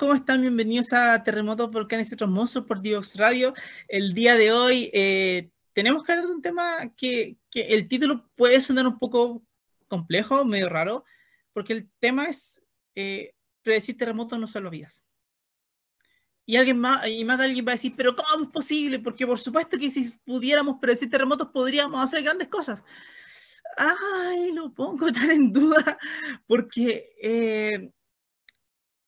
¿cómo están? Bienvenidos a Terremotos, Volcanes y otros monstruos por Divox Radio. El día de hoy eh, tenemos que hablar de un tema que, el título puede sonar un poco complejo, medio raro, porque el tema es eh, predecir terremotos no solo vías. Y alguien más, y más de alguien va a decir, pero ¿cómo es posible? Porque por supuesto que si pudiéramos predecir terremotos podríamos hacer grandes cosas. Ay, lo pongo tan en duda, porque eh,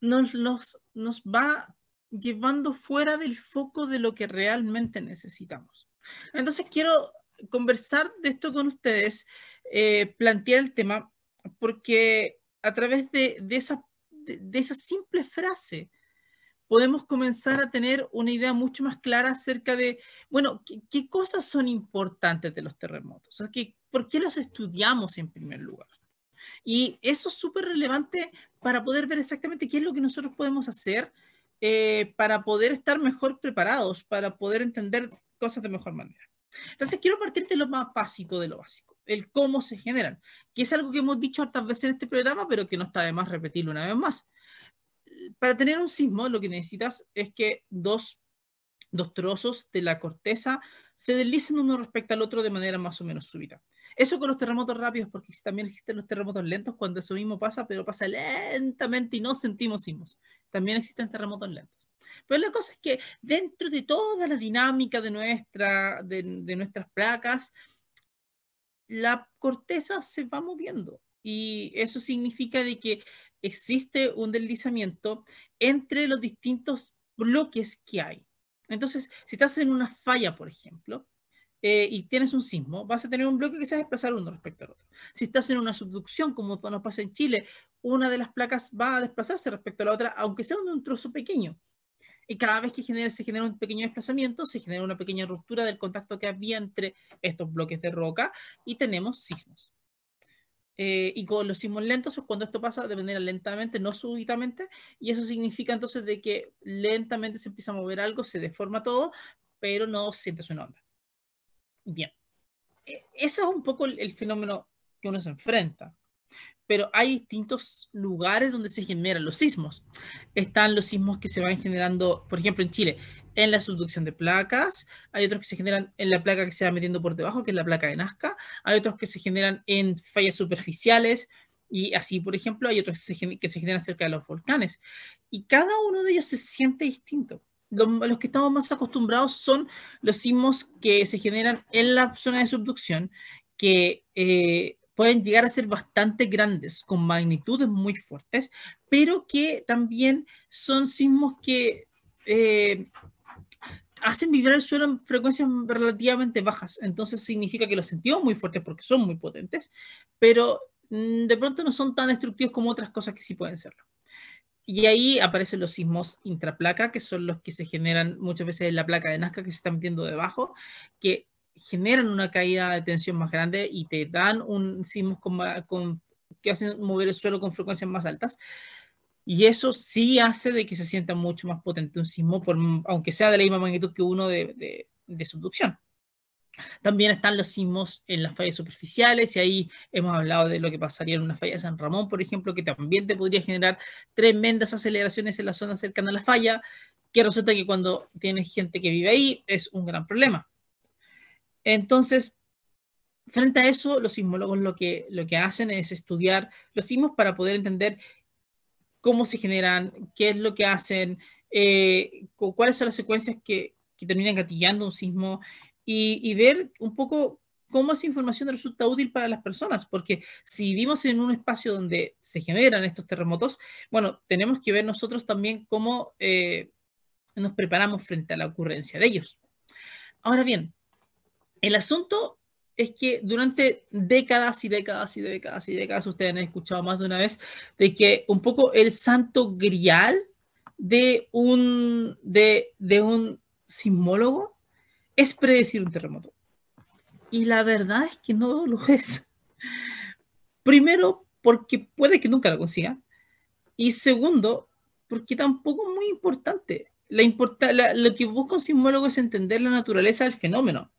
nos, nos va llevando fuera del foco de lo que realmente necesitamos. Entonces quiero conversar de esto con ustedes, eh, plantear el tema, porque a través de, de, esa, de, esa simple frase podemos comenzar a tener una idea mucho más clara acerca de, bueno, qué, cosas son importantes de los terremotos, o sea, ¿por qué los estudiamos en primer lugar? Y eso es súper relevante para poder ver exactamente qué es lo que nosotros podemos hacer eh, para poder estar mejor preparados, para poder entender cosas de mejor manera. Entonces, quiero partir de lo más básico de lo básico, el cómo se generan, que es algo que hemos dicho hartas veces en este programa, pero que no está de más repetirlo una vez más. Para tener un sismo, lo que necesitas es que dos, dos trozos de la corteza se deslicen uno respecto al otro de manera más o menos súbita. Eso con los terremotos rápidos, porque también existen los terremotos lentos cuando eso mismo pasa, pero pasa lentamente y no sentimos sismos. También existen terremotos lentos. Pero la cosa es que dentro de toda la dinámica de, nuestra, de, nuestras placas, la corteza se va moviendo y eso significa de que existe un deslizamiento entre los distintos bloques que hay. Entonces, si estás en una falla, por ejemplo, eh, y tienes un sismo, vas a tener un bloque que se va a desplazar uno respecto al otro. Si estás en una subducción, como nos pasa en Chile, una de las placas va a desplazarse respecto a la otra, aunque sea un trozo pequeño. Y cada vez que se genera un pequeño desplazamiento, se genera una pequeña ruptura del contacto que había entre estos bloques de roca y tenemos sismos. Eh, y con los sismos lentos es cuando esto pasa de manera lentamente, no súbitamente, y eso significa entonces de que lentamente se empieza a mover algo, se deforma todo, pero no sientes una onda. Bien, e, ese es un poco el, fenómeno que uno se enfrenta. Pero hay distintos lugares donde se generan los sismos. Están los sismos que se van generando, por ejemplo, en Chile, en la subducción de placas, hay otros que se generan en la placa que se va metiendo por debajo, que es la placa de Nazca, hay otros que se generan en fallas superficiales, y así, por ejemplo, hay otros que se, que se generan cerca de los volcanes. Y cada uno de ellos se siente distinto los, que estamos más acostumbrados son los sismos que se generan en la zona de subducción, que eh, pueden llegar a ser bastante grandes, con magnitudes muy fuertes, pero que también son sismos que eh, hacen vibrar el suelo en frecuencias relativamente bajas. Entonces significa que los sentimos muy fuertes porque son muy potentes, pero mm, de pronto no son tan destructivos como otras cosas que sí pueden serlo. Y ahí aparecen los sismos intraplaca, que son los que se generan muchas veces en la placa de Nazca que se está metiendo debajo, que generan una caída de tensión más grande y te dan un sismo con, que hacen mover el suelo con frecuencias más altas. Y eso sí hace de que se sienta mucho más potente un sismo, por, aunque sea de la misma magnitud que uno de, de subducción. También están los sismos en las fallas superficiales y ahí hemos hablado de lo que pasaría en una falla de San Ramón, por ejemplo, que también te podría generar tremendas aceleraciones en la zona cercana a la falla, que resulta que cuando tienes gente que vive ahí es un gran problema. Entonces, frente a eso, los sismólogos lo que, lo que hacen es estudiar los sismos para poder entender cómo se generan, qué es lo que hacen, eh, cuáles son las secuencias que, que terminan gatillando un sismo, y, ver un poco cómo esa información resulta útil para las personas, porque si vivimos en un espacio donde se generan estos terremotos, bueno, tenemos que ver nosotros también cómo eh, nos preparamos frente a la ocurrencia de ellos. Ahora bien, el asunto es que durante décadas y décadas y décadas y décadas, ustedes han escuchado más de una vez, de que un poco el santo grial de un, de, de un sismólogo es predecir un terremoto. Y la verdad es que no lo es. Primero, porque puede que nunca lo consiga. Y segundo, porque tampoco es muy importante. La lo que busca un sismólogo es entender la naturaleza del fenómeno.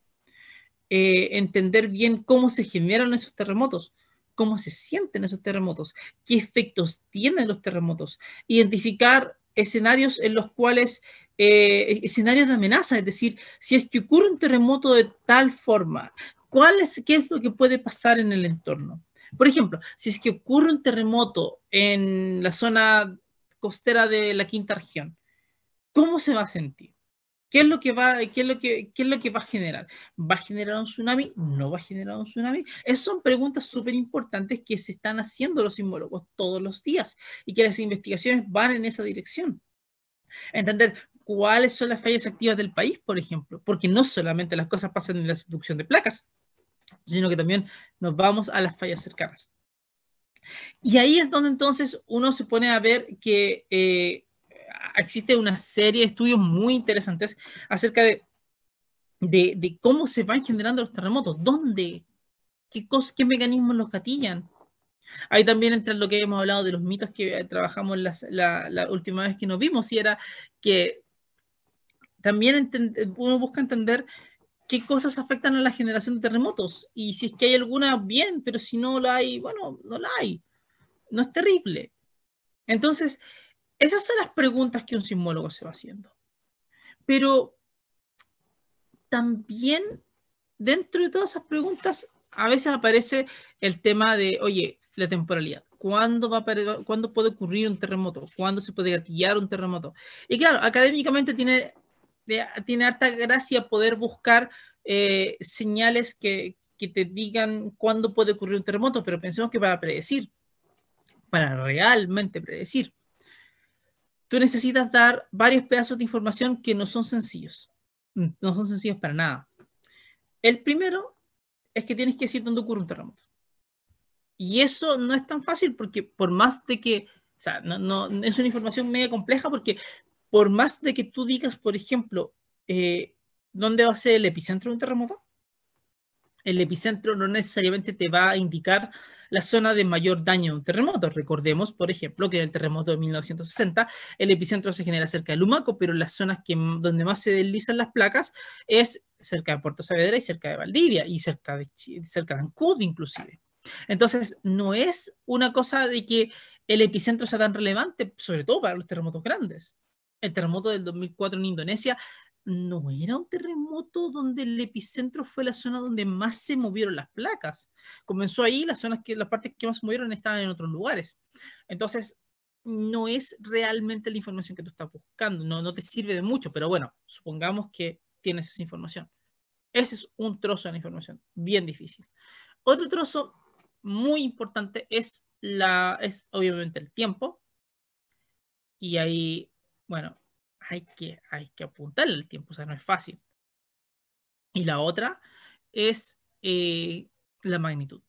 Eh, entender bien cómo se generan esos terremotos, cómo se sienten esos terremotos, qué efectos tienen los terremotos, identificar escenarios en los cuales, eh, escenarios de amenaza, es decir, si es que ocurre un terremoto de tal forma, ¿cuál es, ¿qué es lo que puede pasar en el entorno? Por ejemplo, si es que ocurre un terremoto en la zona costera de la quinta región, ¿cómo se va a sentir? ¿Qué es lo que va, qué es lo que, qué es lo que va a generar? ¿Va a generar un tsunami? ¿No va a generar un tsunami? Esas son preguntas súper importantes que se están haciendo los sismólogos todos los días y que las investigaciones van en esa dirección. Entender cuáles son las fallas activas del país, por ejemplo, porque no solamente las cosas pasan en la subducción de placas, sino que también nos vamos a las fallas cercanas. Y ahí es donde entonces uno se pone a ver que eh, existe una serie de estudios muy interesantes acerca de, de, cómo se van generando los terremotos, dónde, qué, qué mecanismos los gatillan. Ahí también entra lo que hemos hablado de los mitos que trabajamos la, la, última vez que nos vimos, y era que también uno busca entender qué cosas afectan a la generación de terremotos. Y si es que hay alguna, bien, pero si no la hay, bueno, no la hay. No es terrible. Entonces, esas son las preguntas que un sismólogo se va haciendo. Pero también dentro de todas esas preguntas, a veces aparece el tema de, oye, la temporalidad. ¿Cuándo, va a, ¿Cuándo puede ocurrir un terremoto? ¿Cuándo se puede gatillar un terremoto? Y claro, académicamente tiene, tiene harta gracia poder buscar eh, señales que, que te digan cuándo puede ocurrir un terremoto, pero pensemos que para predecir, para realmente predecir, tú necesitas dar varios pedazos de información que no son sencillos. Mm, no son sencillos para nada. El primero es que tienes que decir dónde ocurre un terremoto. Y eso no es tan fácil porque por más de que, o sea, no, no es una información media compleja porque por más de que tú digas, por ejemplo, eh, dónde va a ser el epicentro de un terremoto, el epicentro no necesariamente te va a indicar la zona de mayor daño de un terremoto. Recordemos, por ejemplo, que en el terremoto de 1960 el epicentro se genera cerca de Lumaco, pero las zonas donde más se deslizan las placas es cerca de Puerto Saavedra y cerca de Valdivia y cerca de, cerca de Ancud inclusive. Entonces, no es una cosa de que el epicentro sea tan relevante, sobre todo para los terremotos grandes. El terremoto del 2004 en Indonesia no era un terremoto donde el epicentro fue la zona donde más se movieron las placas. Comenzó ahí, las zonas que las partes que más se movieron estaban en otros lugares. Entonces, no es realmente la información que tú estás buscando, no, no te sirve de mucho, pero bueno, supongamos que tienes esa información. Ese es un trozo de la información, bien difícil. Otro trozo muy importante es, la, es obviamente el tiempo. Y ahí, bueno, hay que, hay que apuntarle el tiempo, o sea, no es fácil. Y la otra es eh, la magnitud.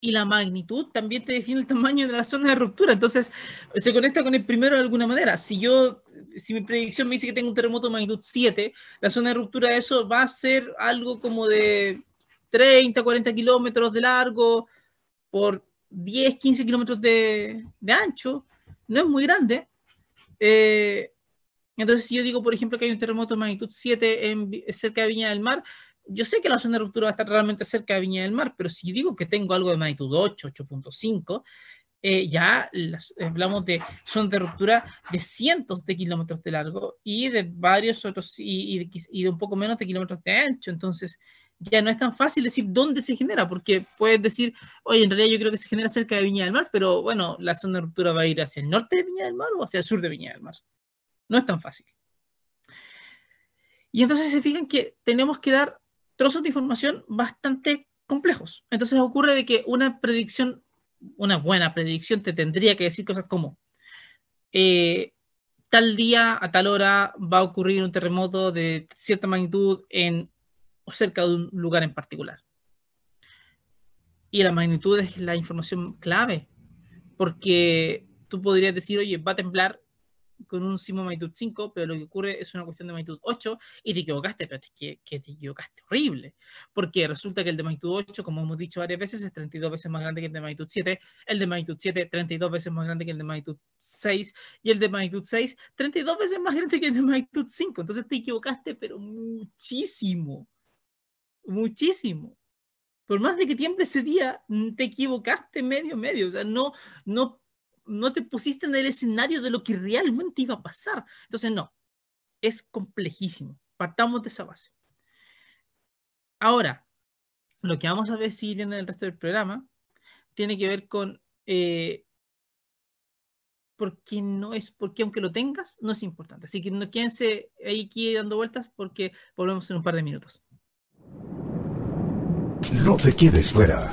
Y la magnitud también te define el tamaño de la zona de ruptura. Entonces, se conecta con el primero de alguna manera. Si yo, si mi predicción me dice que tengo un terremoto de magnitud 7, la zona de ruptura de eso va a ser algo como de 30, 40 kilómetros de largo por 10, 15 kilómetros de, de ancho. No es muy grande. Eh, entonces, si yo digo, por ejemplo, que hay un terremoto de magnitud 7 en, cerca de Viña del Mar, yo sé que la zona de ruptura va a estar realmente cerca de Viña del Mar, pero si digo que tengo algo de magnitud 8, 8.5, eh, ya hablamos de zonas de ruptura de cientos de kilómetros de largo y de varios otros, y, y, de un poco menos de kilómetros de ancho. Entonces, ya no es tan fácil decir dónde se genera, porque puedes decir, oye, en realidad yo creo que se genera cerca de Viña del Mar, pero bueno, la zona de ruptura va a ir hacia el norte de Viña del Mar o hacia el sur de Viña del Mar. No es tan fácil. Y entonces se fijan que tenemos que dar trozos de información bastante complejos. Entonces ocurre de que una predicción, una buena predicción te tendría que decir cosas como, eh, tal día, a tal hora, va a ocurrir un terremoto de cierta magnitud en o cerca de un lugar en particular. Y la magnitud es la información clave, porque tú podrías decir, oye, va a temblar con un sismo magnitud 5, pero lo que ocurre es una cuestión de magnitud 8 y te equivocaste, pero es que, que, te equivocaste horrible, porque resulta que el de magnitud 8, como hemos dicho varias veces, es 32 veces más grande que el de magnitud 7, el de magnitud 7, 32 veces más grande que el de magnitud 6, y el de magnitud 6, 32 veces más grande que el de magnitud 5. Entonces te equivocaste, pero muchísimo, muchísimo. Por más de que tiemble ese día, te equivocaste medio, medio. O sea, no, no no te pusiste en el escenario de lo que realmente iba a pasar. Entonces, no, es complejísimo. Partamos de esa base. Ahora, lo que vamos a ver si viendo en el resto del programa tiene que ver con eh, porque no es, porque aunque lo tengas, no es importante. Así que no quédense ahí aquí dando vueltas porque volvemos en un par de minutos. No te quedes fuera.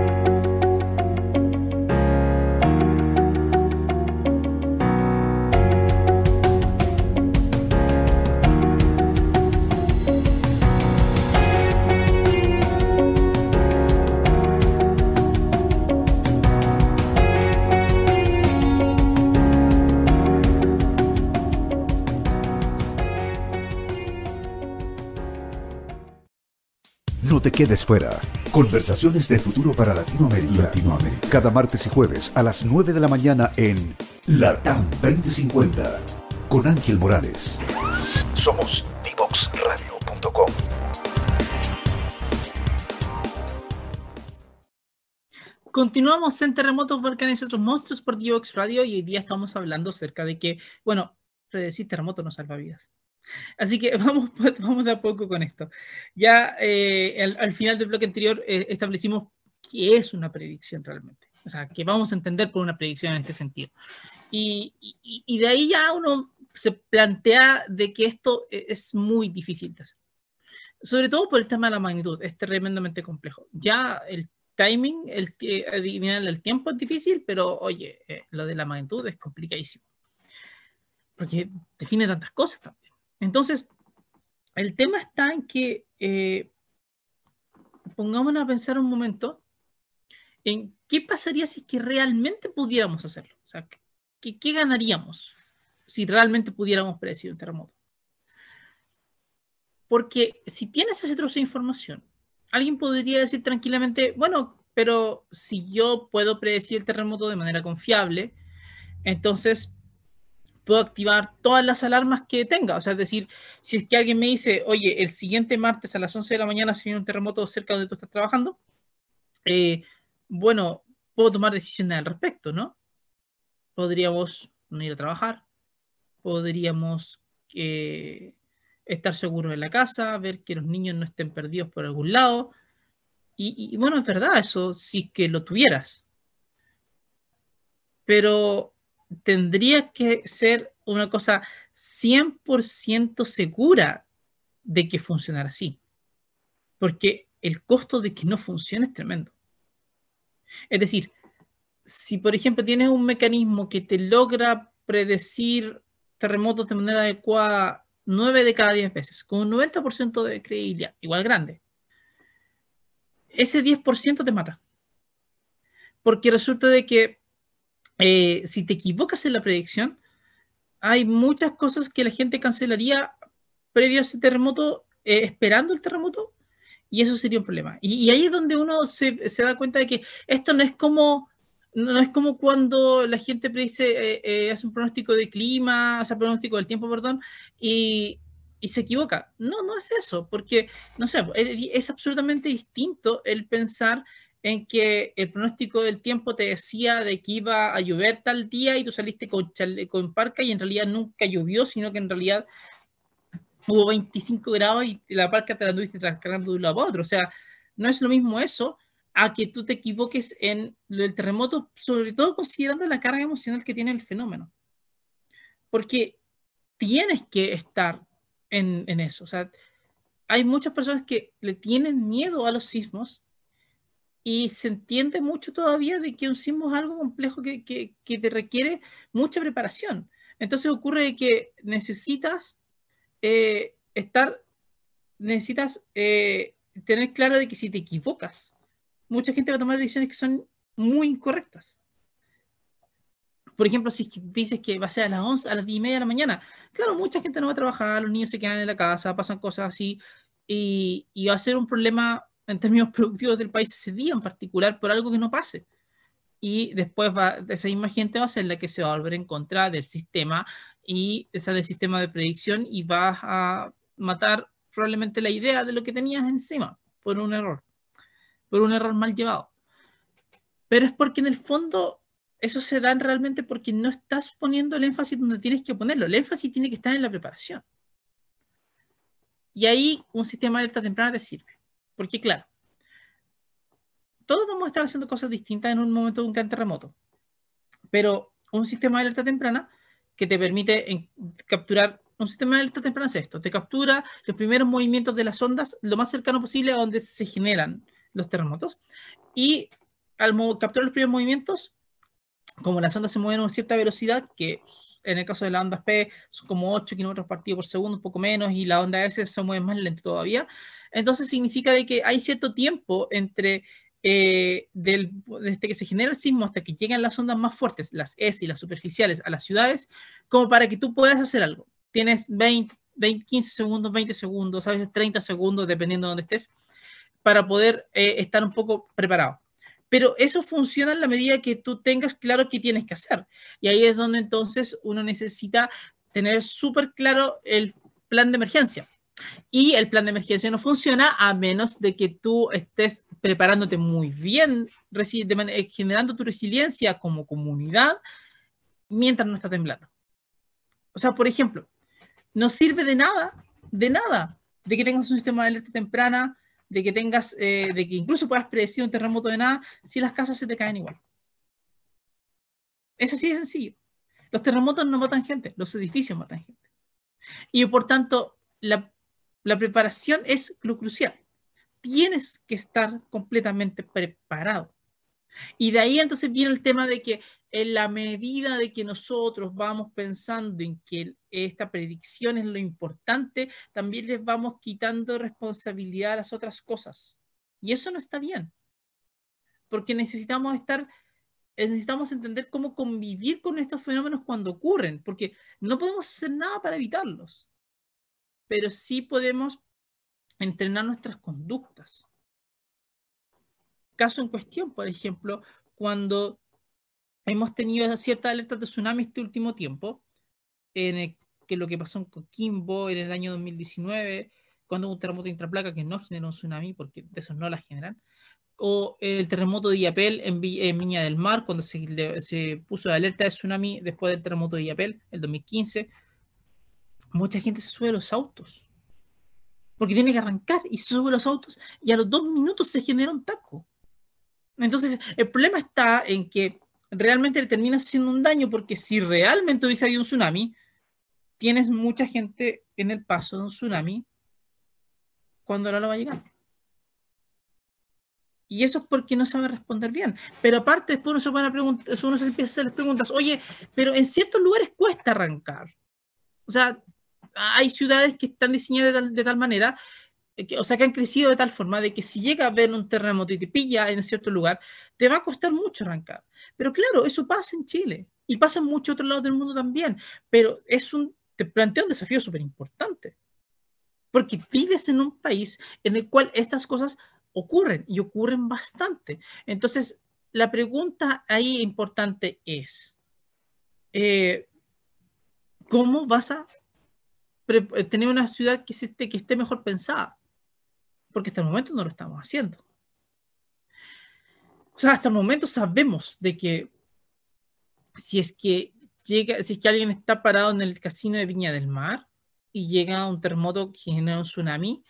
te quedes fuera. Conversaciones de futuro para Latinoamérica. Latinoamérica. Cada martes y jueves a las 9 de la mañana en Latam 2050 con Ángel Morales. Somos divoxradio.com. Continuamos en Terremotos, Volcanes y otros monstruos por Divox Radio y hoy día estamos hablando acerca de que, bueno, predecir terremotos no salva vidas. Así que vamos, vamos de a poco con esto. Ya eh, al, final del bloque anterior eh, establecimos qué es una predicción realmente. O sea, que vamos a entender por una predicción en este sentido. Y, y, de ahí ya uno se plantea de que esto e, es muy difícil de hacer. Sobre todo por el tema de la magnitud, es tremendamente complejo. Ya el timing, el, adivinar el tiempo es difícil, pero oye, eh, lo de la magnitud es complicadísimo. Porque define tantas cosas también. Entonces, el tema está en que eh, pongámonos a pensar un momento en qué pasaría si que realmente pudiéramos hacerlo. O sea, ¿qué, qué ganaríamos si realmente pudiéramos predecir un terremoto? Porque si tienes ese trozo de información, alguien podría decir tranquilamente, bueno, pero si yo puedo predecir el terremoto de manera confiable, entonces puedo activar todas las alarmas que tenga. O sea, es decir, si es que alguien me dice, oye, el siguiente martes a las 11 de la mañana se viene un terremoto cerca donde tú estás trabajando, eh, bueno, puedo tomar decisiones al respecto, ¿no? Podríamos no ir a trabajar, podríamos eh, estar seguros en la casa, ver que los niños no estén perdidos por algún lado. Y, y bueno, es verdad eso, si es que lo tuvieras. Pero tendría que ser una cosa 100% segura de que funcionara así. Porque el costo de que no funcione es tremendo. Es decir, si por ejemplo tienes un mecanismo que te logra predecir terremotos de manera adecuada 9 de cada 10 veces, con un 90% de credibilidad, igual grande, ese 10% te mata. Porque resulta de que eh, si te equivocas en la predicción, hay muchas cosas que la gente cancelaría previo a ese terremoto, eh, esperando el terremoto, y eso sería un problema. Y, ahí es donde uno se, da cuenta de que esto no es como, no es como cuando la gente predice, eh, hace un pronóstico de clima, hace un pronóstico del tiempo, perdón, y, y se equivoca. No, no es eso, porque, no sé, es, es absolutamente distinto el pensar en que el pronóstico del tiempo te decía de que iba a llover tal día y tú saliste con, con parca y en realidad nunca llovió, sino que en realidad hubo 25 grados y la parca te la tuviste transcargando de un lado a otro. O sea, no es lo mismo eso a que tú te equivoques en el terremoto, sobre todo considerando la carga emocional que tiene el fenómeno. Porque tienes que estar en, en eso. O sea, hay muchas personas que le tienen miedo a los sismos y se entiende mucho todavía de que un sismo es algo complejo que, que, que te requiere mucha preparación. Entonces ocurre que necesitas eh, estar, necesitas eh, tener claro de que si te equivocas, mucha gente va a tomar decisiones que son muy incorrectas. Por ejemplo, si dices que va a ser a las 11, a las 10 y media de la mañana, claro, mucha gente no va a trabajar, los niños se quedan en la casa, pasan cosas así, y, y va a ser un problema en términos productivos del país ese día en particular por algo que no pase. y después va, esa misma gente va a ser la que se va a volver en contra del sistema y esa del sistema de predicción y va a matar probablemente la idea de lo que tenías encima por un error, por un error mal llevado. Pero es porque en el fondo eso se da realmente porque no estás poniendo el énfasis donde tienes que ponerlo. El énfasis tiene que estar en la preparación. Y ahí un sistema de alerta temprana te sirve. Porque claro, todos vamos a estar haciendo cosas distintas en un momento de un gran terremoto. Pero un sistema de alerta temprana que te permite capturar, un sistema de alerta temprana es esto, te captura los primeros movimientos de las ondas lo más cercano posible a donde se generan los terremotos. Y al capturar los primeros movimientos, como las ondas se mueven a una cierta velocidad, que en el caso de las ondas P son como 8 kilómetros partido por segundo, un poco menos, y la onda S se mueve más lento todavía, entonces significa de que hay cierto tiempo entre eh, desde que se genera el sismo hasta que llegan las ondas más fuertes, las S y las superficiales, a las ciudades, como para que tú puedas hacer algo. Tienes 20, 20 15 segundos, 20 segundos, a veces 30 segundos, dependiendo de dónde estés, para poder eh, estar un poco preparado. Pero eso funciona en la medida que tú tengas claro qué tienes que hacer. Y ahí es donde entonces uno necesita tener súper claro el plan de emergencia. Y el plan de emergencia no funciona a menos de que tú estés preparándote muy bien, eh, generando tu resiliencia como comunidad mientras no está temblando. O sea, por ejemplo, no sirve de nada, de nada, de que tengas un sistema de alerta temprana, de que tengas, eh, de que incluso puedas predecir un terremoto de nada, si las casas se te caen igual. Es así de sencillo. Los terremotos no matan gente, los edificios matan gente. Y por tanto, la la preparación es lo crucial. Tienes que estar completamente preparado. Y de ahí entonces viene el tema de que en la medida de que nosotros vamos pensando en que esta predicción es lo importante, también les vamos quitando responsabilidad a las otras cosas. Y eso no está bien. Porque necesitamos estar, necesitamos entender cómo convivir con estos fenómenos cuando ocurren, porque no podemos hacer nada para evitarlos pero sí podemos entrenar nuestras conductas. Caso en cuestión, por ejemplo, cuando hemos tenido ciertas alertas de tsunami este último tiempo, en que lo que pasó en Coquimbo en el año 2019, cuando hubo un terremoto intraplaca que no generó un tsunami, porque de esos no la generan, o el terremoto de Iapel en, Viña del Mar, cuando se, se puso la alerta de tsunami después del terremoto de Iapel, el 2015, mucha gente se sube a los autos porque tiene que arrancar y se sube a los autos y a los dos minutos se genera un taco. Entonces, el problema está en que realmente le termina haciendo un daño porque si realmente hubiese habido un tsunami, tienes mucha gente en el paso de un tsunami cuando no lo va a llegar. Y eso es porque no sabe responder bien. Pero aparte, después uno se, pone a uno se empieza a hacer las preguntas, oye, pero en ciertos lugares cuesta arrancar. O sea, hay ciudades que están diseñadas de tal, manera, eh, o sea, que han crecido de tal forma de que si llega a haber un terremoto y te pilla en cierto lugar, te va a costar mucho arrancar. Pero claro, eso pasa en Chile y pasa en muchos otros lados del mundo también, pero es un, te plantea un desafío súper importante, porque vives en un país en el cual estas cosas ocurren y ocurren bastante. Entonces, la pregunta ahí importante es, eh, ¿cómo vas a eh, tener una ciudad que esté, que esté mejor pensada. Porque hasta el momento no lo estamos haciendo. O sea, hasta el momento sabemos de que si es que llega, si es que alguien está parado en el casino de Viña del Mar y llega un terremoto que genera un tsunami,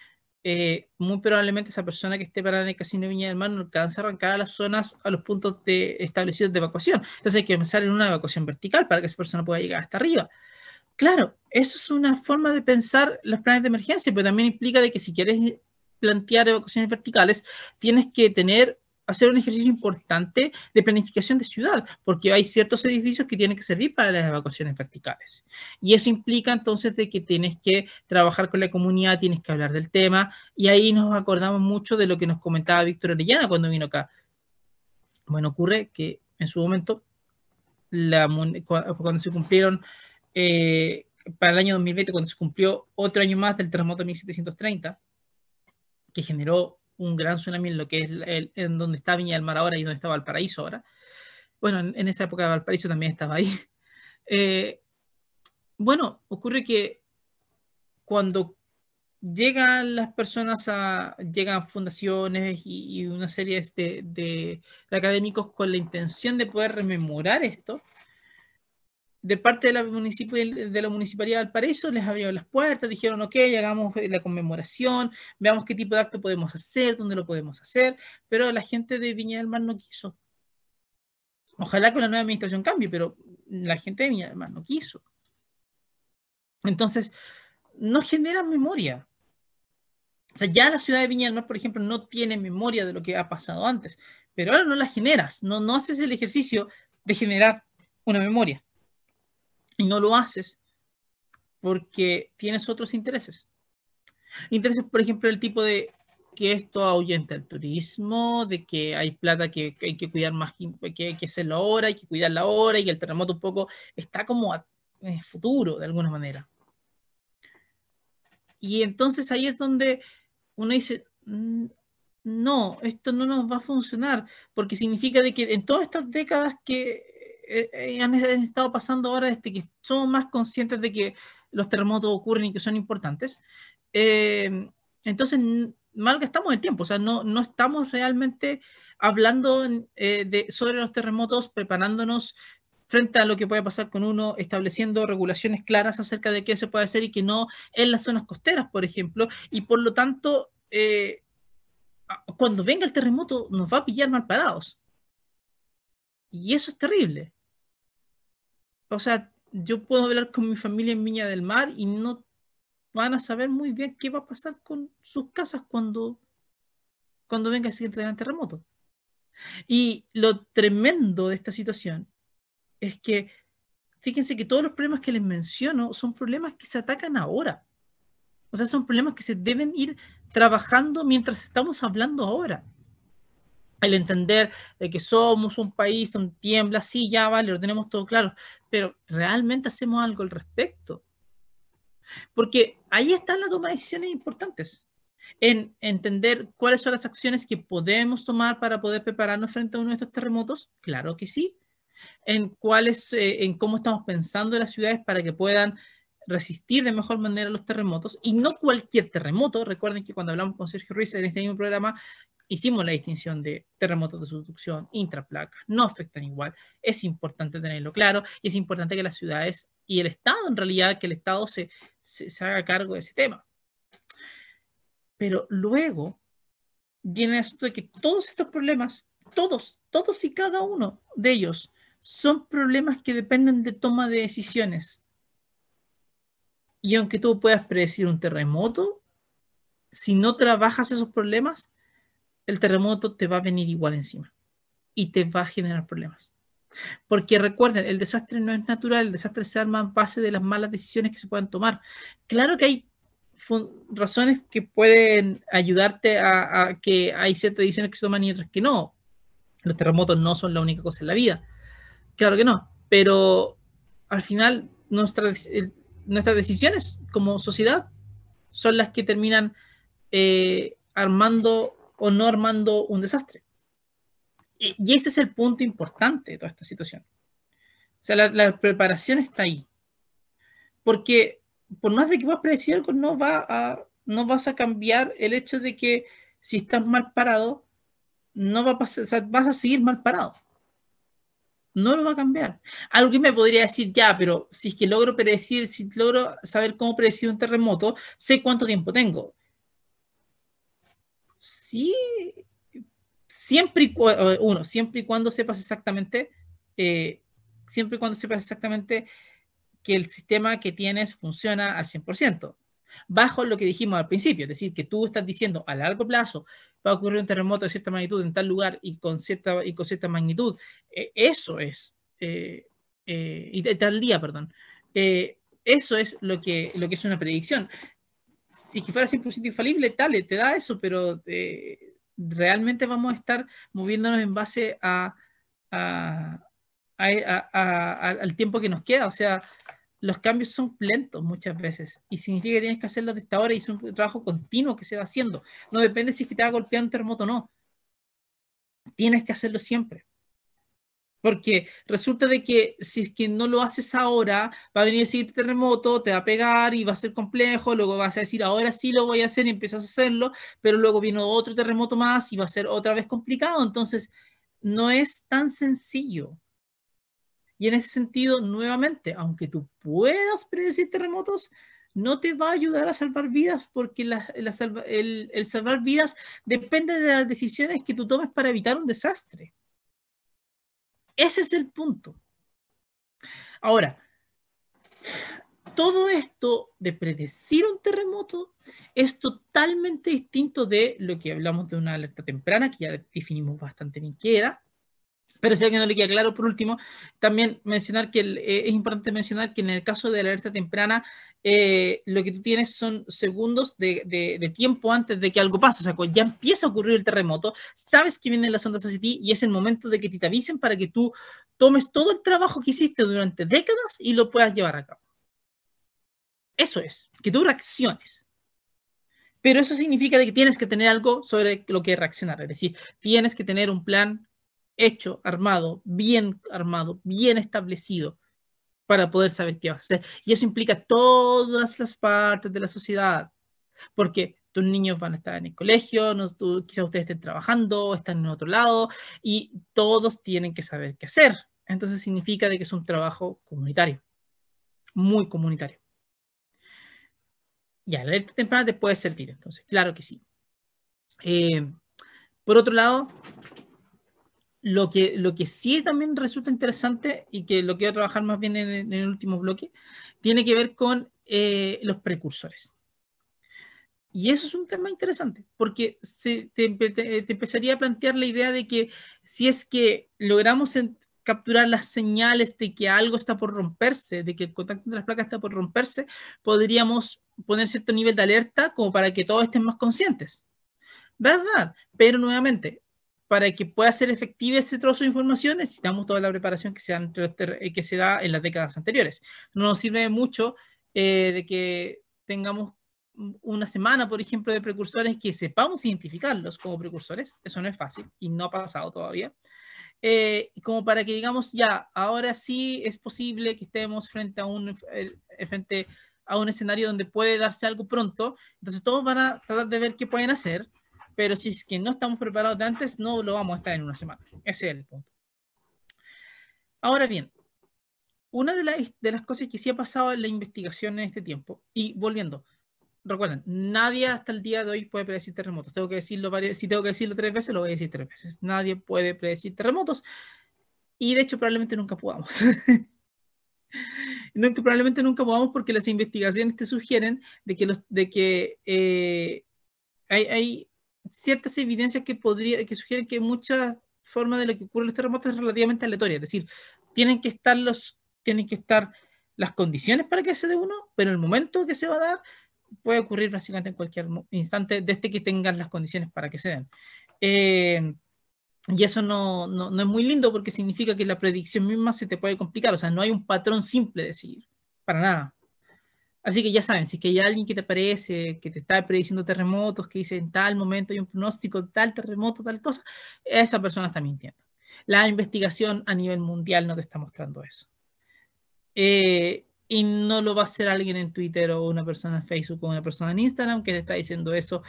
eh, muy probablemente esa persona que esté parada en el casino de Viña del Mar no alcanza a arrancar a las zonas, a los puntos de, establecidos de evacuación. Entonces hay que empezar en una evacuación vertical para que esa persona pueda llegar hasta arriba. Claro, eso es una forma de pensar los planes de emergencia, pero también implica de que si quieres plantear evacuaciones verticales, tienes que tener hacer un ejercicio importante de planificación de ciudad, porque hay ciertos edificios que tienen que servir para las evacuaciones verticales. Y eso implica entonces de que tienes que trabajar con la comunidad, tienes que hablar del tema, y ahí nos acordamos mucho de lo que nos comentaba Víctor Orellana cuando vino acá. Bueno, ocurre que en su momento, cuando se cumplieron eh, para el año 2020, cuando se cumplió otro año más del terremoto de 1730, que generó un gran tsunami en lo que es el, en donde está Viña del Mar ahora y donde está Valparaíso ahora, Bueno, en, esa época Valparaíso también estaba ahí. Eh, bueno, ocurre que cuando llegan las personas a, llegan fundaciones y, una serie de, de, académicos con la intención de poder rememorar esto, de parte de la, de la Municipalidad de Valparaíso les abrieron las puertas, dijeron, ok, hagamos la conmemoración, veamos qué tipo de acto podemos hacer, dónde lo podemos hacer, pero la gente de Viña del Mar no quiso. Ojalá con la nueva administración cambie, pero la gente de Viña del Mar no quiso. Entonces, no genera memoria. O sea, ya la ciudad de Viña del Mar, por ejemplo, no tiene memoria de lo que ha pasado antes, pero ahora no la generas, no, no haces el ejercicio de generar una memoria. Y no lo haces porque tienes otros intereses. Intereses, por ejemplo, el tipo de que esto ahuyenta el turismo, de que hay plata que, hay que cuidar más, que hay que hacerlo ahora, hay que cuidarla ahora y que el terremoto un poco está como en el futuro de alguna manera. Y entonces ahí es donde uno dice, mm, no, esto no nos va a funcionar, porque significa de que en todas estas décadas que eh, eh, han, estado pasando ahora desde que somos más conscientes de que los terremotos ocurren y que son importantes, eh, entonces mal estamos el tiempo, o sea, no, no estamos realmente hablando de, sobre los terremotos, preparándonos frente a lo que puede pasar con uno, estableciendo regulaciones claras acerca de qué se puede hacer y qué no en las zonas costeras, por ejemplo, y por lo tanto, eh, cuando venga el terremoto nos va a pillar mal parados. Y eso es terrible. O sea, yo puedo hablar con mi familia en Viña del Mar y no van a saber muy bien qué va a pasar con sus casas cuando, cuando venga el siguiente gran terremoto. Y lo tremendo de esta situación es que fíjense que todos los problemas que les menciono son problemas que se atacan ahora. O sea, son problemas que se deben ir trabajando mientras estamos hablando ahora. El entender de que somos un país, un tiembla, sí, ya vale, lo tenemos todo claro, pero realmente hacemos algo al respecto. Porque ahí están las toma de decisiones importantes. En entender cuáles son las acciones que podemos tomar para poder prepararnos frente a uno de estos terremotos, claro que sí, en cuáles, eh, en cómo estamos pensando las ciudades para que puedan resistir de mejor manera los terremotos y no cualquier terremoto. Recuerden que cuando hablamos con Sergio Ruiz en este mismo programa hicimos la distinción de terremotos de subducción, intraplaca, no afectan igual. Es importante tenerlo claro y es importante que las ciudades y el Estado, en realidad, que el Estado se, se, se haga cargo de ese tema. Pero luego viene el asunto de que todos estos problemas, todos, todos y cada uno de ellos, son problemas que dependen de toma de decisiones. Y aunque tú puedas predecir un terremoto, si no trabajas esos problemas, el terremoto te va a venir igual encima y te va a generar problemas. Porque recuerden, el desastre no es natural, el desastre se arma en base de las malas decisiones que se puedan tomar. Claro que hay razones que pueden ayudarte a, que hay ciertas decisiones que se toman y otras que no. Los terremotos no son la única cosa en la vida. Claro que no, pero al final nuestras, nuestras decisiones como sociedad son las que terminan eh, armando o no armando un desastre. Y, ese es el punto importante de toda esta situación. O sea, la, preparación está ahí. Porque por más de que puedas predecir algo, no, va a, no vas a cambiar el hecho de que si estás mal parado, no va a pasar, vas a seguir mal parado no lo va a cambiar. Que me podría decir, ya, pero si es que logro predecir, si logro saber cómo predecir un terremoto, sé cuánto tiempo tengo. Sí, siempre y uno, siempre y cuando sepas exactamente, eh, siempre y cuando sepas exactamente que el sistema que tienes funciona al 100%, bajo lo que dijimos al principio, es decir, que tú estás diciendo a largo plazo, va a ocurrir un terremoto de cierta magnitud en tal lugar y con cierta, y con cierta magnitud. Eh, eso es, eh, eh, y tal día, perdón. eso es lo que, lo que es una predicción. Si fuera 100% infalible, tal, te da eso, pero realmente vamos a estar moviéndonos en base a, al tiempo que nos queda. O sea, los cambios son lentos muchas veces y significa que tienes que hacerlo desde ahora y es un trabajo continuo que se va haciendo. No depende si es que te va a golpear un terremoto o no. Tienes que hacerlo siempre. Porque resulta de que si es que no lo haces ahora, va a venir el siguiente terremoto, te va a pegar y va a ser complejo, luego vas a decir, ahora sí lo voy a hacer y empiezas a hacerlo, pero luego viene otro terremoto más y va a ser otra vez complicado. Entonces, no es tan sencillo. Y en ese sentido, nuevamente, aunque tú puedas predecir terremotos, no te va a ayudar a salvar vidas porque el, el salvar vidas depende de las decisiones que tú tomes para evitar un desastre. Ese es el punto. Ahora, todo esto de predecir un terremoto es totalmente distinto de lo que hablamos de una alerta temprana, que ya definimos bastante bien qué era, pero si a alguien no le queda claro, por último, también mencionar que eh, es importante mencionar que en el caso de la alerta temprana, eh, lo que tú tienes son segundos de, tiempo antes de que algo pase. O sea, cuando ya empieza a ocurrir el terremoto, sabes que vienen las ondas hacia ti y es el momento de que te avisen para que tú tomes todo el trabajo que hiciste durante décadas y lo puedas llevar a cabo. Eso es, que tú reacciones. Pero eso significa que tienes que tener algo sobre lo que reaccionar. Es decir, tienes que tener un plan hecho, armado, bien armado, bien establecido para poder saber qué va a hacer. Y eso implica todas las partes de la sociedad, porque tus niños van a estar en el colegio, no, quizás ustedes estén trabajando, están en otro lado, y todos tienen que saber qué hacer. Entonces significa de que es un trabajo comunitario, muy comunitario. Ya, la alerta temprana te puede servir, entonces, claro que sí. Eh, por otro lado, lo que, lo que sí también resulta interesante y que lo quiero trabajar más bien en, el último bloque, tiene que ver con eh, los precursores. Y eso es un tema interesante, porque se, te, empezaría a plantear la idea de que si es que logramos capturar las señales de que algo está por romperse, de que el contacto entre las placas está por romperse, podríamos poner cierto nivel de alerta como para que todos estén más conscientes. ¿Verdad? Pero nuevamente, para que pueda ser efectiva ese trozo de información, necesitamos toda la preparación que, eh, que se da en las décadas anteriores. No nos sirve mucho eh, de que tengamos una semana, por ejemplo, de precursores que sepamos identificarlos como precursores. Eso no es fácil y no ha pasado todavía. Eh, como para que digamos, ya, ahora sí es posible que estemos frente a un, frente a un escenario donde puede darse algo pronto. Entonces todos van a tratar de ver qué pueden hacer pero si es que no estamos preparados de antes, no lo vamos a estar en una semana. Ese es el punto. Ahora bien, una de, de las cosas que sí ha pasado en la investigación en este tiempo, y volviendo, recuerden, nadie hasta el día de hoy puede predecir terremotos. Tengo que decirlo si tengo que decirlo tres veces, lo voy a decir tres veces. Nadie puede predecir terremotos. Y de hecho, probablemente nunca podamos. nunca, probablemente nunca podamos porque las investigaciones te sugieren de que, los, de que eh, hay, hay, ciertas evidencias que, podría, que sugieren que muchas formas de lo que ocurre en los terremotos es relativamente aleatoria. Es decir, tienen que estar los, tienen que estar las condiciones para que se dé uno, pero el momento que se va a dar puede ocurrir básicamente en cualquier instante desde que tengan las condiciones para que se den. Eh, y eso no, no, no, es muy lindo porque significa que la predicción misma se te puede complicar. O sea, no hay un patrón simple de seguir, para nada. Así que ya saben, si es que hay alguien que te parece, que te está prediciendo terremotos, que dice en tal momento hay un pronóstico, tal terremoto, tal cosa, esa persona está mintiendo. La investigación a nivel mundial no te está mostrando eso. Eh, y no lo va a hacer alguien en Twitter o una persona en Facebook o una persona en Instagram que te está diciendo eso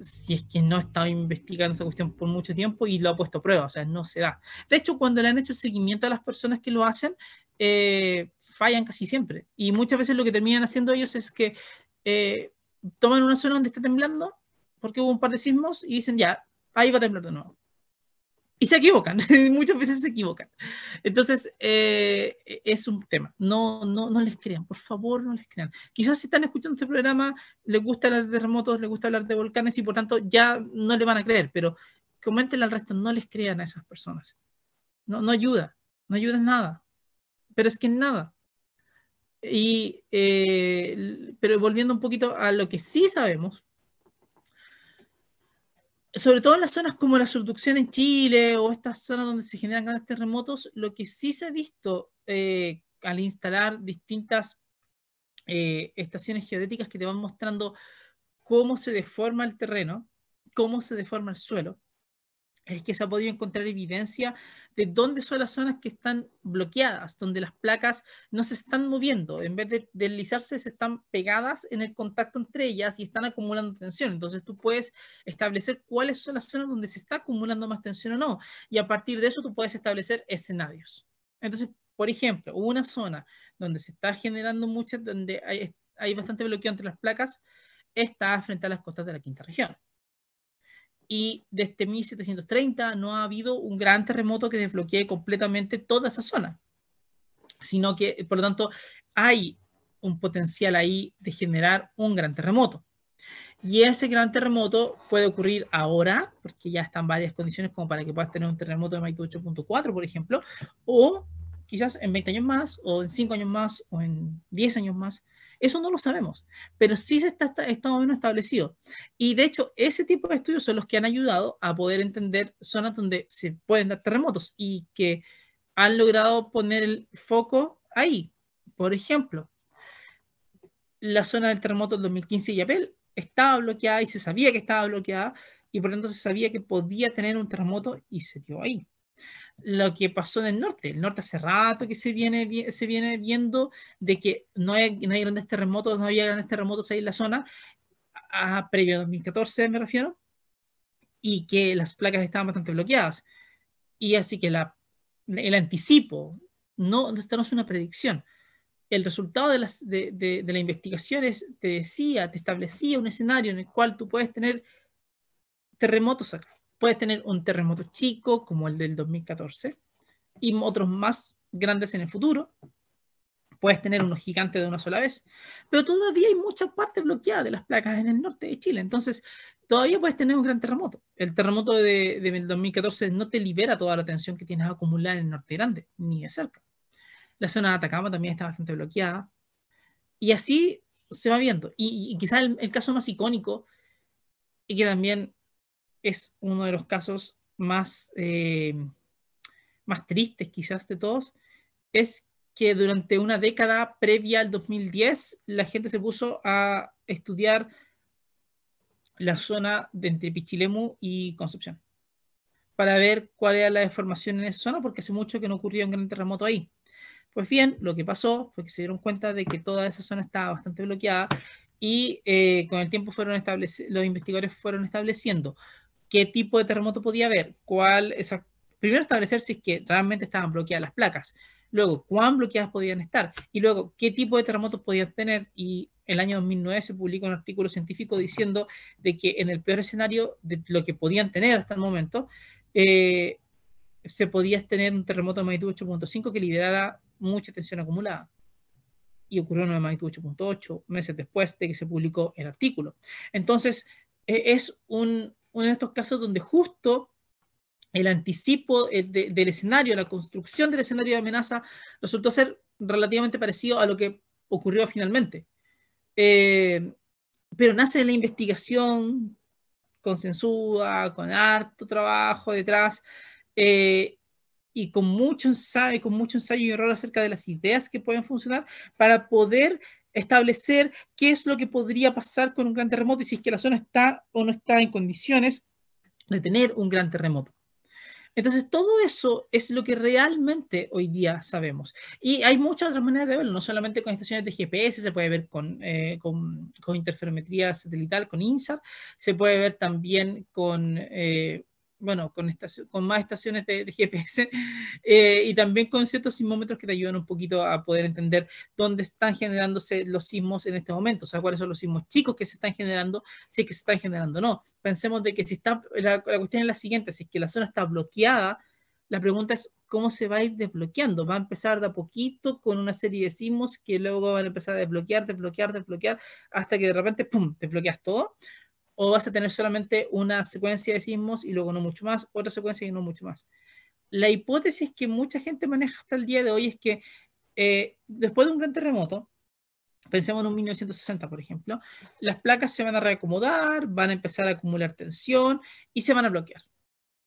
si es que no ha estado investigando esta cuestión por mucho tiempo y lo ha puesto a prueba, o sea, no se da. De hecho, cuando le han hecho seguimiento a las personas que lo hacen, eh, fallan casi siempre. Y muchas veces lo que terminan haciendo ellos es que eh, toman una zona donde está temblando, porque hubo un par de sismos, y dicen, ya, ahí va a temblar de nuevo. Y se equivocan, muchas veces se equivocan. Entonces, eh, es un tema. No, no, no les crean, por favor, no les crean. Quizás si están escuchando este programa, les gusta hablar de terremotos, les gusta hablar de volcanes y por tanto ya no le van a creer, pero coméntenle al resto, no les crean a esas personas. No, no ayuda, no ayuda en nada. Pero es que nada. Y, eh, pero volviendo un poquito a lo que sí sabemos, sobre todo en las zonas como la subducción en Chile o estas zonas donde se generan grandes terremotos, lo que sí se ha visto eh, al instalar distintas eh, estaciones geodéticas que te van mostrando cómo se deforma el terreno, cómo se deforma el suelo, es que se ha podido encontrar evidencia de dónde son las zonas que están bloqueadas, donde las placas no se están moviendo, en vez de deslizarse, se están pegadas en el contacto entre ellas y están acumulando tensión. Entonces tú puedes establecer cuáles son las zonas donde se está acumulando más tensión o no, y a partir de eso tú puedes establecer escenarios. Entonces, por ejemplo, una zona donde se está generando mucha, donde hay, hay bastante bloqueo entre las placas, está frente a las costas de la quinta región y desde 1730 no ha habido un gran terremoto que desbloquee completamente toda esa zona, sino que, por lo tanto, hay un potencial ahí de generar un gran terremoto. Y ese gran terremoto puede ocurrir ahora, porque ya están varias condiciones como para que puedas tener un terremoto de magnitud 8.4, por ejemplo, o quizás en 20 años más, o en 5 años más, o en 10 años más. Eso no lo sabemos, pero sí se está, está o menos establecido. Y de hecho, ese tipo de estudios son los que han ayudado a poder entender zonas donde se pueden dar terremotos y que han logrado poner el foco ahí. Por ejemplo, la zona del terremoto del 2015 de Yapel estaba bloqueada y se sabía que estaba bloqueada y por lo tanto se sabía que podía tener un terremoto y se dio ahí lo que pasó en el norte. El norte hace rato que se viene, se viene viendo de que no hay, no hay grandes terremotos, no había grandes terremotos ahí en la zona, a, previo a 2014 me refiero, y que las placas estaban bastante bloqueadas. Y así que la, el anticipo, no, esto no es una predicción. El resultado de, las, de, de, de la investigación te decía, te establecía un escenario en el cual tú puedes tener terremotos acá puedes tener un terremoto chico como el del 2014 y otros más grandes en el futuro. Puedes tener unos gigantes de una sola vez, pero todavía hay mucha parte bloqueada de las placas en el norte de Chile. Entonces, todavía puedes tener un gran terremoto. El terremoto de, de 2014 no te libera toda la tensión que tienes acumulada en el norte grande, ni de cerca. La zona de Atacama también está bastante bloqueada. Y así se va viendo. Y, quizás el, el, caso más icónico, y que también es uno de los casos más, eh, más tristes quizás de todos, es que durante una década previa al 2010 la gente se puso a estudiar la zona de entre Pichilemu y Concepción para ver cuál era la deformación en esa zona porque hace mucho que no ocurría un gran terremoto ahí. Pues bien, lo que pasó fue que se dieron cuenta de que toda esa zona estaba bastante bloqueada y eh, con el tiempo fueron los investigadores fueron estableciendo qué tipo de terremoto podía haber, cuál, esa, primero establecer si es que realmente estaban bloqueadas las placas, luego cuán bloqueadas podían estar y luego qué tipo de terremotos podían tener y el año 2009 se publicó un artículo científico diciendo de que en el peor escenario de lo que podían tener hasta el momento, eh, se podía tener un terremoto de magnitud 8.5 que liberara mucha tensión acumulada. Y ocurrió uno de magnitud 8.8 meses después de que se publicó el artículo. Entonces, eh, es un, uno de estos casos donde justo el anticipo del escenario, la construcción del escenario de amenaza, resultó ser relativamente parecido a lo que ocurrió finalmente. Eh, pero nace de la investigación consensuada, con harto trabajo detrás, eh, y con mucho ensayo, con mucho ensayo y error acerca de las ideas que pueden funcionar para poder establecer qué es lo que podría pasar con un gran terremoto y si es que la zona está o no está en condiciones de tener un gran terremoto. Entonces, todo eso es lo que realmente hoy día sabemos. Y hay muchas otras maneras de verlo, no solamente con estaciones de GPS, se puede ver con, eh, con, con interferometría satelital, con INSAR, se puede ver también con eh, bueno, con, con más estaciones de, GPS eh, y también con ciertos sismómetros que te ayudan un poquito a poder entender dónde están generándose los sismos en este momento, o sea, cuáles son los sismos chicos que se están generando, si es que se están generando o no. Pensemos de que si está, la, cuestión es la siguiente, si es que la zona está bloqueada, la pregunta es cómo se va a ir desbloqueando. Va a empezar de a poquito con una serie de sismos que luego van a empezar a desbloquear, desbloquear, desbloquear, hasta que de repente, ¡pum!, desbloqueas todo o vas a tener solamente una secuencia de sismos y luego no mucho más, otra secuencia y no mucho más. La hipótesis que mucha gente maneja hasta el día de hoy es que eh, después de un gran terremoto, pensemos en un 1960, por ejemplo, las placas se van a reacomodar, van a empezar a acumular tensión y se van a bloquear.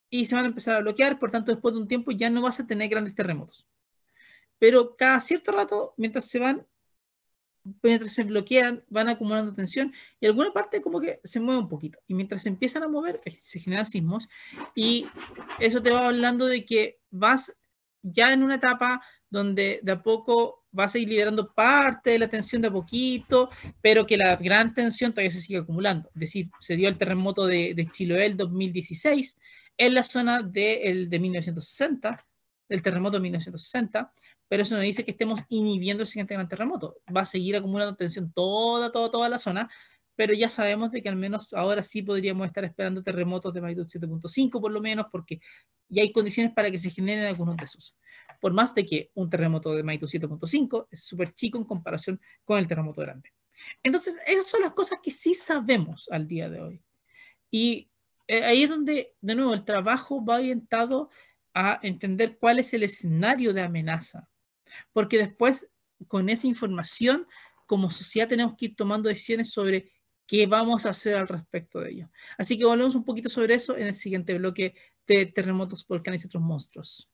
Y se van a empezar a bloquear, por tanto, después de un tiempo ya no vas a tener grandes terremotos. Pero cada cierto rato, mientras se van mientras se bloquean, van acumulando tensión y alguna parte como que se mueve un poquito. Y mientras se empiezan a mover, se generan sismos y eso te va hablando de que vas ya en una etapa donde de a poco vas a ir liberando parte de la tensión de a poquito, pero que la gran tensión todavía se sigue acumulando. Es decir, se dio el terremoto de, de Chiloé el 2016 en la zona de, el, de 1960, del terremoto de 1960, pero eso no dice que estemos inhibiendo el siguiente gran terremoto. Va a seguir acumulando tensión toda, toda, toda la zona, pero ya sabemos de que al menos ahora sí podríamos estar esperando terremotos de magnitud 7.5 por lo menos, porque ya hay condiciones para que se generen algunos de esos. Por más de que un terremoto de magnitud 7.5 es súper chico en comparación con el terremoto grande. Entonces, esas son las cosas que sí sabemos al día de hoy. Y eh, ahí es donde, de nuevo, el trabajo va orientado a entender cuál es el escenario de amenaza porque después con esa información, como sociedad tenemos que ir tomando decisiones sobre qué vamos a hacer al respecto de ello. Así que volvemos un poquito sobre eso en el siguiente bloque de terremotos, volcanes y otros monstruos.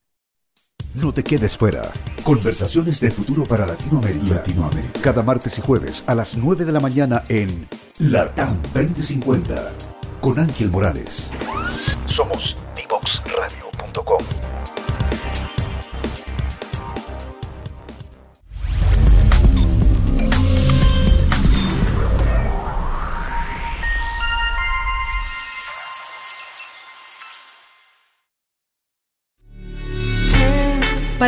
No te quedes fuera. Conversaciones de futuro para Latinoamérica. Latinoamérica. Cada martes y jueves a las 9 de la mañana en LATAM 2050 con Ángel Morales. Somos divoxradio.com.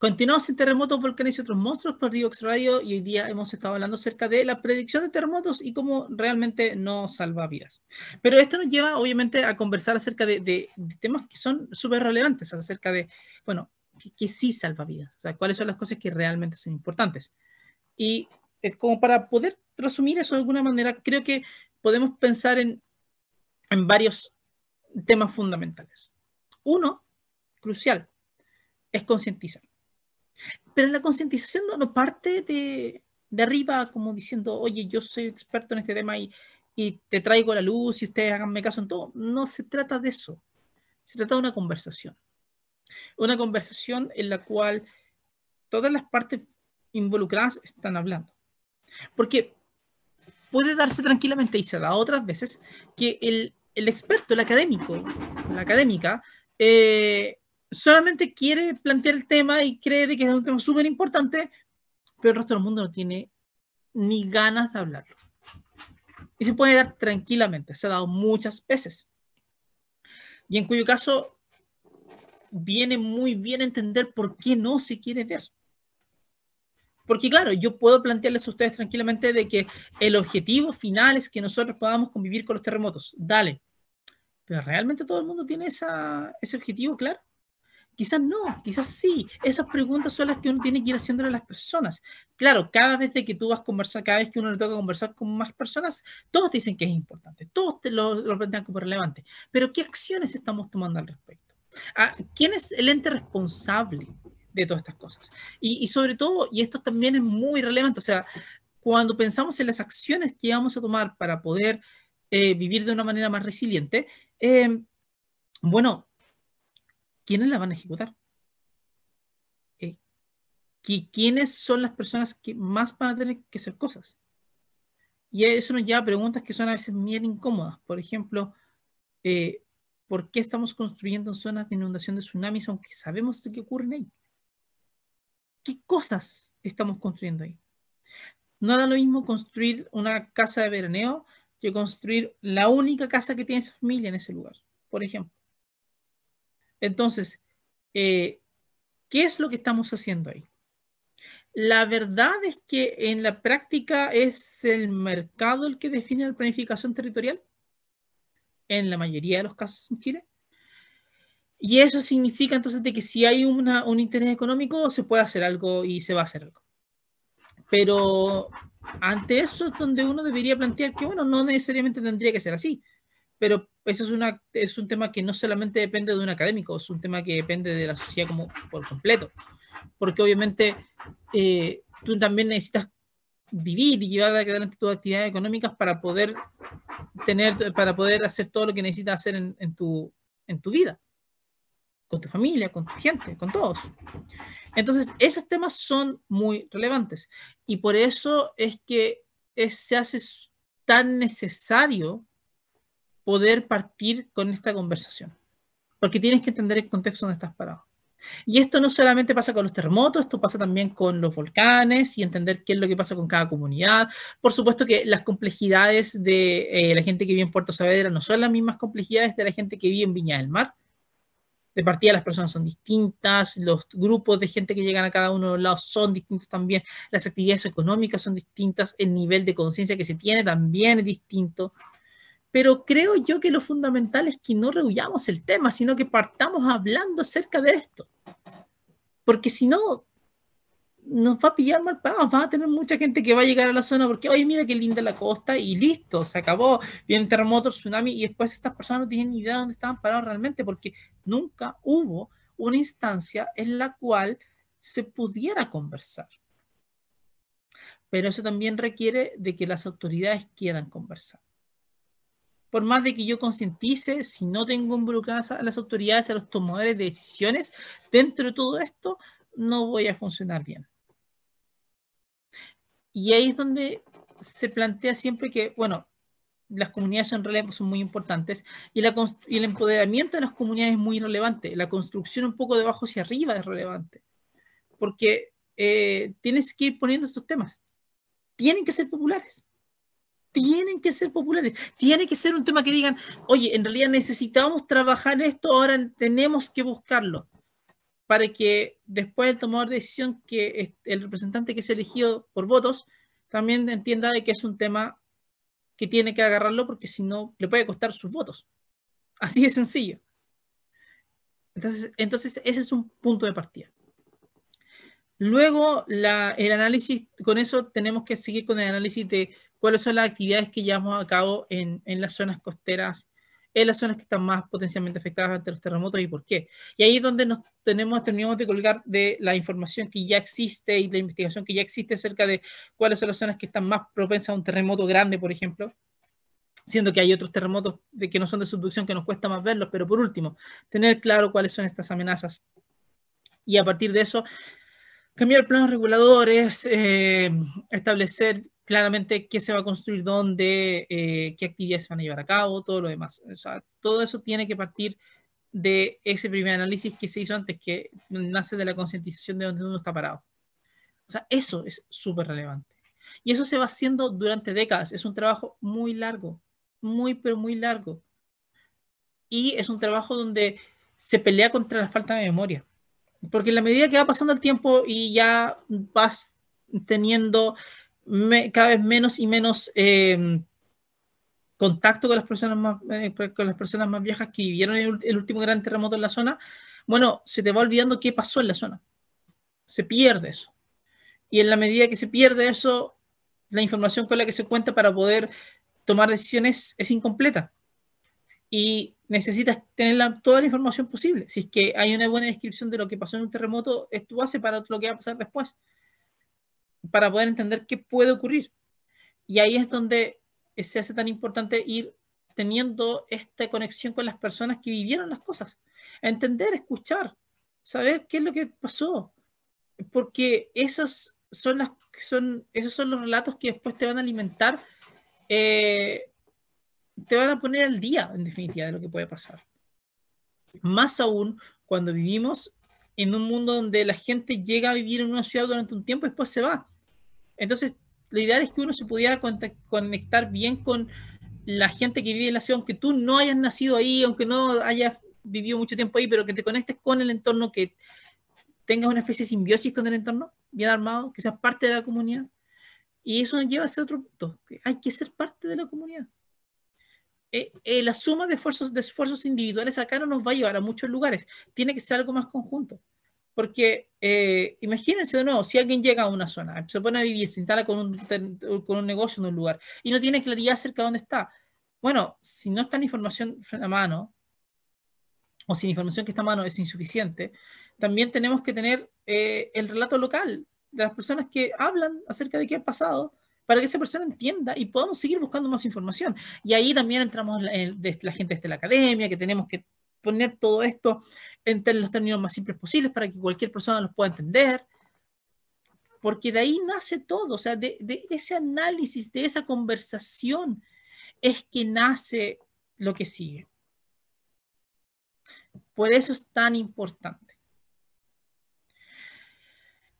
Continuamos en terremotos, volcanes y otros monstruos por Divox Radio y hoy día hemos estado hablando acerca de la predicción de terremotos y cómo realmente no salva vidas. Pero esto nos lleva obviamente a conversar acerca de, temas que son súper relevantes, acerca de, bueno, que, sí salva vidas, o sea, cuáles son las cosas que realmente son importantes. Y eh, como para poder resumir eso de alguna manera, creo que podemos pensar en, en varios temas fundamentales. Uno, crucial, es concientizar pero la concientización no, parte de, arriba como diciendo, oye, yo soy experto en este tema y, y te traigo la luz y ustedes háganme caso en todo. No se trata de eso. Se trata de una conversación. Una conversación en la cual todas las partes involucradas están hablando. Porque puede darse tranquilamente, y se da otras veces, que el, el experto, el académico, la académica, eh, solamente quiere plantear el tema y cree de que es un tema súper importante, pero el resto del mundo no tiene ni ganas de hablarlo. Y se puede dar tranquilamente, se ha dado muchas veces. Y en cuyo caso viene muy bien entender por qué no se quiere ver. Porque claro, yo puedo plantearles a ustedes tranquilamente de que el objetivo final es que nosotros podamos convivir con los terremotos. Dale. Pero realmente todo el mundo tiene esa, ese objetivo claro. Quizás no, quizás sí. Esas preguntas son las que uno tiene que ir haciéndole a las personas. Claro, cada vez que tú vas a conversar, cada vez que uno le toca conversar con más personas, todos dicen que es importante, todos te lo, lo plantean como relevante. Pero ¿qué acciones estamos tomando al respecto? Ah, ¿Quién es el ente responsable de todas estas cosas? Y, sobre todo, y esto también es muy relevante, o sea, cuando pensamos en las acciones que vamos a tomar para poder eh, vivir de una manera más resiliente, eh, bueno, ¿quiénes la van a ejecutar? Eh, ¿Quiénes son las personas que más van a tener que hacer cosas? Y eso nos lleva a preguntas que son a veces bien incómodas. Por ejemplo, eh, ¿por qué estamos construyendo en zonas de inundación de tsunamis aunque sabemos de qué ocurren ahí? ¿Qué cosas estamos construyendo ahí? No da lo mismo construir una casa de veraneo que construir la única casa que tiene esa familia en ese lugar, por ejemplo. Entonces, eh, ¿qué es lo que estamos haciendo ahí? La verdad es que en la práctica es el mercado el que define la planificación territorial, en la mayoría de los casos en Chile. Y eso significa entonces de que si hay un interés económico, se puede hacer algo y se va a hacer algo. Pero ante eso es donde uno debería plantear que, bueno, no necesariamente tendría que ser así. Pero eso es, una, es un tema que no solamente depende de un académico, es un tema que depende de la sociedad como por completo, porque obviamente eh, tú también necesitas vivir y llevar adelante tus actividades económicas para poder tener, para poder hacer todo lo que necesitas hacer en, en, tu, en tu vida, con tu familia, con tu gente, con todos. Entonces, esos temas son muy relevantes. Y por eso es que se hace tan necesario poder partir con esta conversación, porque tienes que entender el contexto donde estás parado. Y esto no solamente pasa con los terremotos, esto pasa también con los volcanes y entender qué es lo que pasa con cada comunidad. Por supuesto que las complejidades de eh, la gente que vive en Puerto Saavedra no son las mismas complejidades de la gente que vive en Viña del Mar. De partida las personas son distintas, los grupos de gente que llegan a cada uno de los lados son distintos también, las actividades económicas son distintas, el nivel de conciencia que se tiene también es distinto pero creo yo que lo fundamental es que no rehuyamos el tema, sino que partamos hablando acerca de esto. Porque si no, nos va a pillar mal parados, va a tener mucha gente que va a llegar a la zona porque, oye, mira qué linda la costa y listo, se acabó, viene terremoto, tsunami y después estas personas no tienen ni idea de dónde estaban parados realmente porque nunca hubo una instancia en la cual se pudiera conversar. Pero eso también requiere de que las autoridades quieran conversar por más de que yo concientice, si no tengo involucradas a las autoridades, a los tomadores de decisiones, dentro de todo esto, no voy a funcionar bien. Y ahí es donde se plantea siempre que, bueno, las comunidades son, son muy importantes y, el empoderamiento de las comunidades es muy relevante. La construcción un poco de abajo hacia arriba es relevante. Porque eh, tienes que ir poniendo estos temas. Tienen que ser populares tienen que ser populares, tiene que ser un tema que digan, oye, en realidad necesitamos trabajar esto, ahora tenemos que buscarlo, para que después el tomador de decisión, que el representante que es elegido por votos, también entienda de que es un tema que tiene que agarrarlo porque si no le puede costar sus votos. Así de sencillo. Entonces, entonces ese es un punto de partida. Luego, el análisis, con eso tenemos que seguir con el análisis de cuáles son las actividades que llevamos a cabo en, las zonas costeras, en las zonas que están más potencialmente afectadas ante los terremotos y por qué. Y ahí es donde nos tenemos, terminamos de colgar de la información que ya existe y la investigación que ya existe acerca de cuáles son las zonas que están más propensas a un terremoto grande, por ejemplo, siendo que hay otros terremotos de que no son de subducción que nos cuesta más verlos, pero por último, tener claro cuáles son estas amenazas. Y a partir de eso, cambiar planos reguladores, eh, establecer claramente qué se va a construir dónde, eh, qué actividades se van a llevar a cabo, todo lo demás. O sea, todo eso tiene que partir de ese primer análisis que se hizo antes, que nace de la concientización de dónde uno está parado. O sea, eso es súper relevante. Y eso se va haciendo durante décadas. Es un trabajo muy largo, muy, pero muy largo. Y es un trabajo donde se pelea contra la falta de memoria. Porque en la medida que va pasando el tiempo y ya vas teniendo cada vez menos y menos em, contacto con las personas más eh, con las personas más viejas que vivieron el, el, último gran terremoto en la zona, bueno, se te va olvidando qué pasó en la zona. Se pierde eso. Y en la medida que se pierde eso, la información con la que se cuenta para poder tomar decisiones es incompleta. Y necesitas tener toda la información posible. Si es que hay una buena descripción de lo que pasó en un terremoto, es tu base para lo que va a pasar después, para poder entender qué puede ocurrir. Y ahí es donde se hace tan importante ir teniendo esta conexión con las personas que vivieron las cosas. Entender, escuchar, saber qué es lo que pasó. Porque esos son, las, son, esos son los relatos que después te van a alimentar eh, te van a poner al día, en definitiva, de lo que puede pasar. Más aún cuando vivimos en un mundo donde la gente llega a vivir en una ciudad durante un tiempo y después se va. Entonces, la idea es que uno se pudiera conectar bien con la gente que vive en la ciudad, aunque tú no hayas nacido ahí, aunque no hayas vivido mucho tiempo ahí, pero que te conectes con el entorno, que tengas una especie de simbiosis con el entorno, bien armado, que seas parte de la comunidad. Y eso nos lleva a ese otro punto, que hay que ser parte de la comunidad. Eh, eh, la suma de esfuerzos, de esfuerzos individuales acá no nos va a llevar a muchos lugares. Tiene que ser algo más conjunto. Porque eh, imagínense de nuevo, si alguien llega a una zona, se pone a vivir, se instala con un, con un negocio en un lugar y no tiene claridad acerca de dónde está, Bueno, si no está la información a mano, o si la información que está a mano es insuficiente, también tenemos que tener eh, el relato local de las personas que hablan acerca de qué ha pasado para que esa persona entienda y podamos seguir buscando más información. Y ahí también entramos la, la gente de la academia, que tenemos que poner todo esto en los términos más simples posibles para que cualquier persona los pueda entender. Porque de ahí nace todo, o sea, de, de ese análisis, de esa conversación, es que nace lo que sigue. Por eso es tan importante.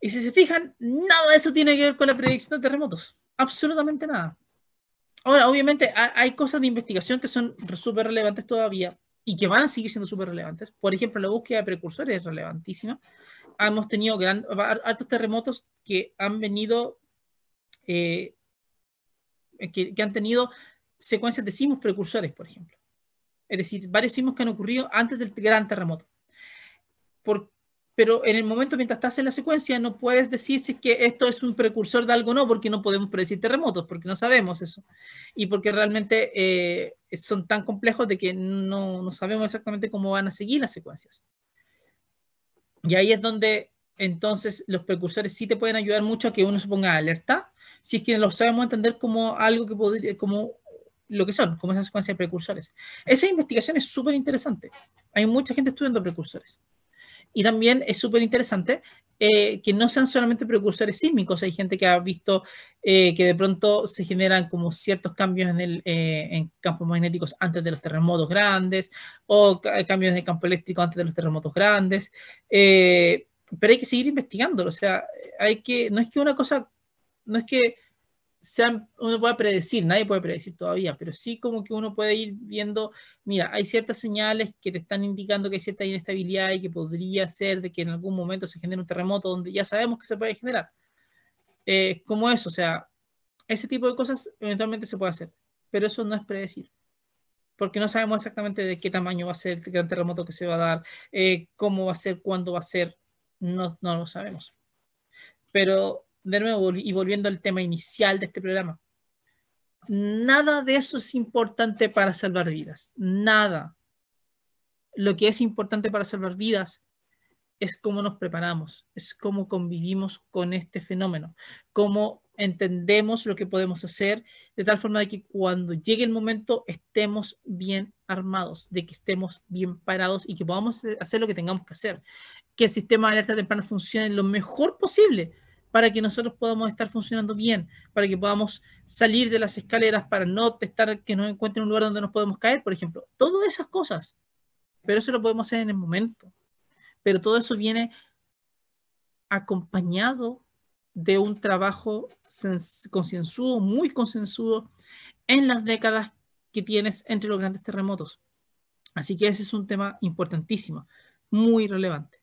Y si se fijan, nada de eso tiene que ver con la predicción de terremotos. Absolutamente nada. Ahora, obviamente, hay cosas de investigación que son súper relevantes todavía y que van a seguir siendo súper relevantes. Por ejemplo, la búsqueda de precursores es relevantísima. Hemos tenido gran, altos terremotos que han venido, eh, que, que, han tenido secuencias de sismos precursores, por ejemplo. Es decir, varios sismos que han ocurrido antes del gran terremoto. Por, pero en el momento mientras estás en la secuencia no puedes decir si es que esto es un precursor de algo o no, porque no podemos predecir terremotos, porque no sabemos eso. Y porque realmente eh, son tan complejos de que no, no sabemos exactamente cómo van a seguir las secuencias. Y ahí es donde entonces los precursores sí te pueden ayudar mucho a que uno se ponga alerta, si es que lo sabemos entender como algo que podría, como lo que son, como esa secuencia de precursores. Esa investigación es súper interesante. Hay mucha gente estudiando precursores. Y también es súper interesante eh, que no sean solamente precursores sísmicos. Hay gente que ha visto eh, que de pronto se generan como ciertos cambios en, el, eh, en campos magnéticos antes de los terremotos grandes o cambios de campo eléctrico antes de los terremotos grandes. pero hay que seguir investigándolo. O sea, hay que, no es que una cosa, no es que uno puede predecir, nadie puede predecir todavía, pero sí como que uno puede ir viendo, mira, hay ciertas señales que te están indicando que hay cierta inestabilidad y que podría ser de que en algún momento se genere un terremoto donde ya sabemos que se puede generar. Eh, como eso, o sea, ese tipo de cosas eventualmente se puede hacer, pero eso no es predecir, porque no sabemos exactamente de qué tamaño va a ser el gran terremoto que se va a dar, eh, cómo va a ser, cuándo va a ser, no, no lo sabemos. Pero de nuevo, y volviendo al tema inicial de este programa, nada de eso es importante para salvar vidas. Nada. Lo que es importante para salvar vidas es cómo nos preparamos, es cómo convivimos con este fenómeno, cómo entendemos lo que podemos hacer de tal forma de que cuando llegue el momento estemos bien armados, de que estemos bien parados y que podamos hacer lo que tengamos que hacer, que el sistema de alerta temprana funcione lo mejor posible para que nosotros podamos estar funcionando bien, para que podamos salir de las escaleras, para no estar que nos encuentre un lugar donde nos podemos caer, por ejemplo. Todas esas cosas. Pero eso lo podemos hacer en el momento. Pero todo eso viene acompañado de un trabajo concienzudo, muy concienzudo, en las décadas que tienes entre los grandes terremotos. Así que ese es un tema importantísimo, muy relevante.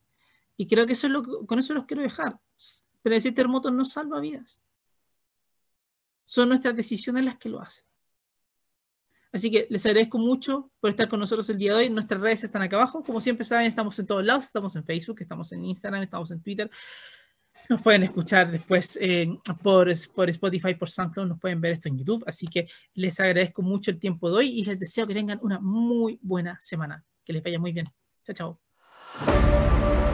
Y creo que eso es lo con eso los quiero dejar pero ese terremoto no salva vidas. Son nuestras decisiones las que lo hacen. Así que les agradezco mucho por estar con nosotros el día de hoy. Nuestras redes están acá abajo. Como siempre saben, estamos en todos lados. Estamos en Facebook, estamos en Instagram, estamos en Twitter. Nos pueden escuchar después eh, por, por Spotify, por SoundCloud. Nos pueden ver esto en YouTube. Así que les agradezco mucho el tiempo de hoy y les deseo que tengan una muy buena semana. Que les vaya muy bien. Chao, chao.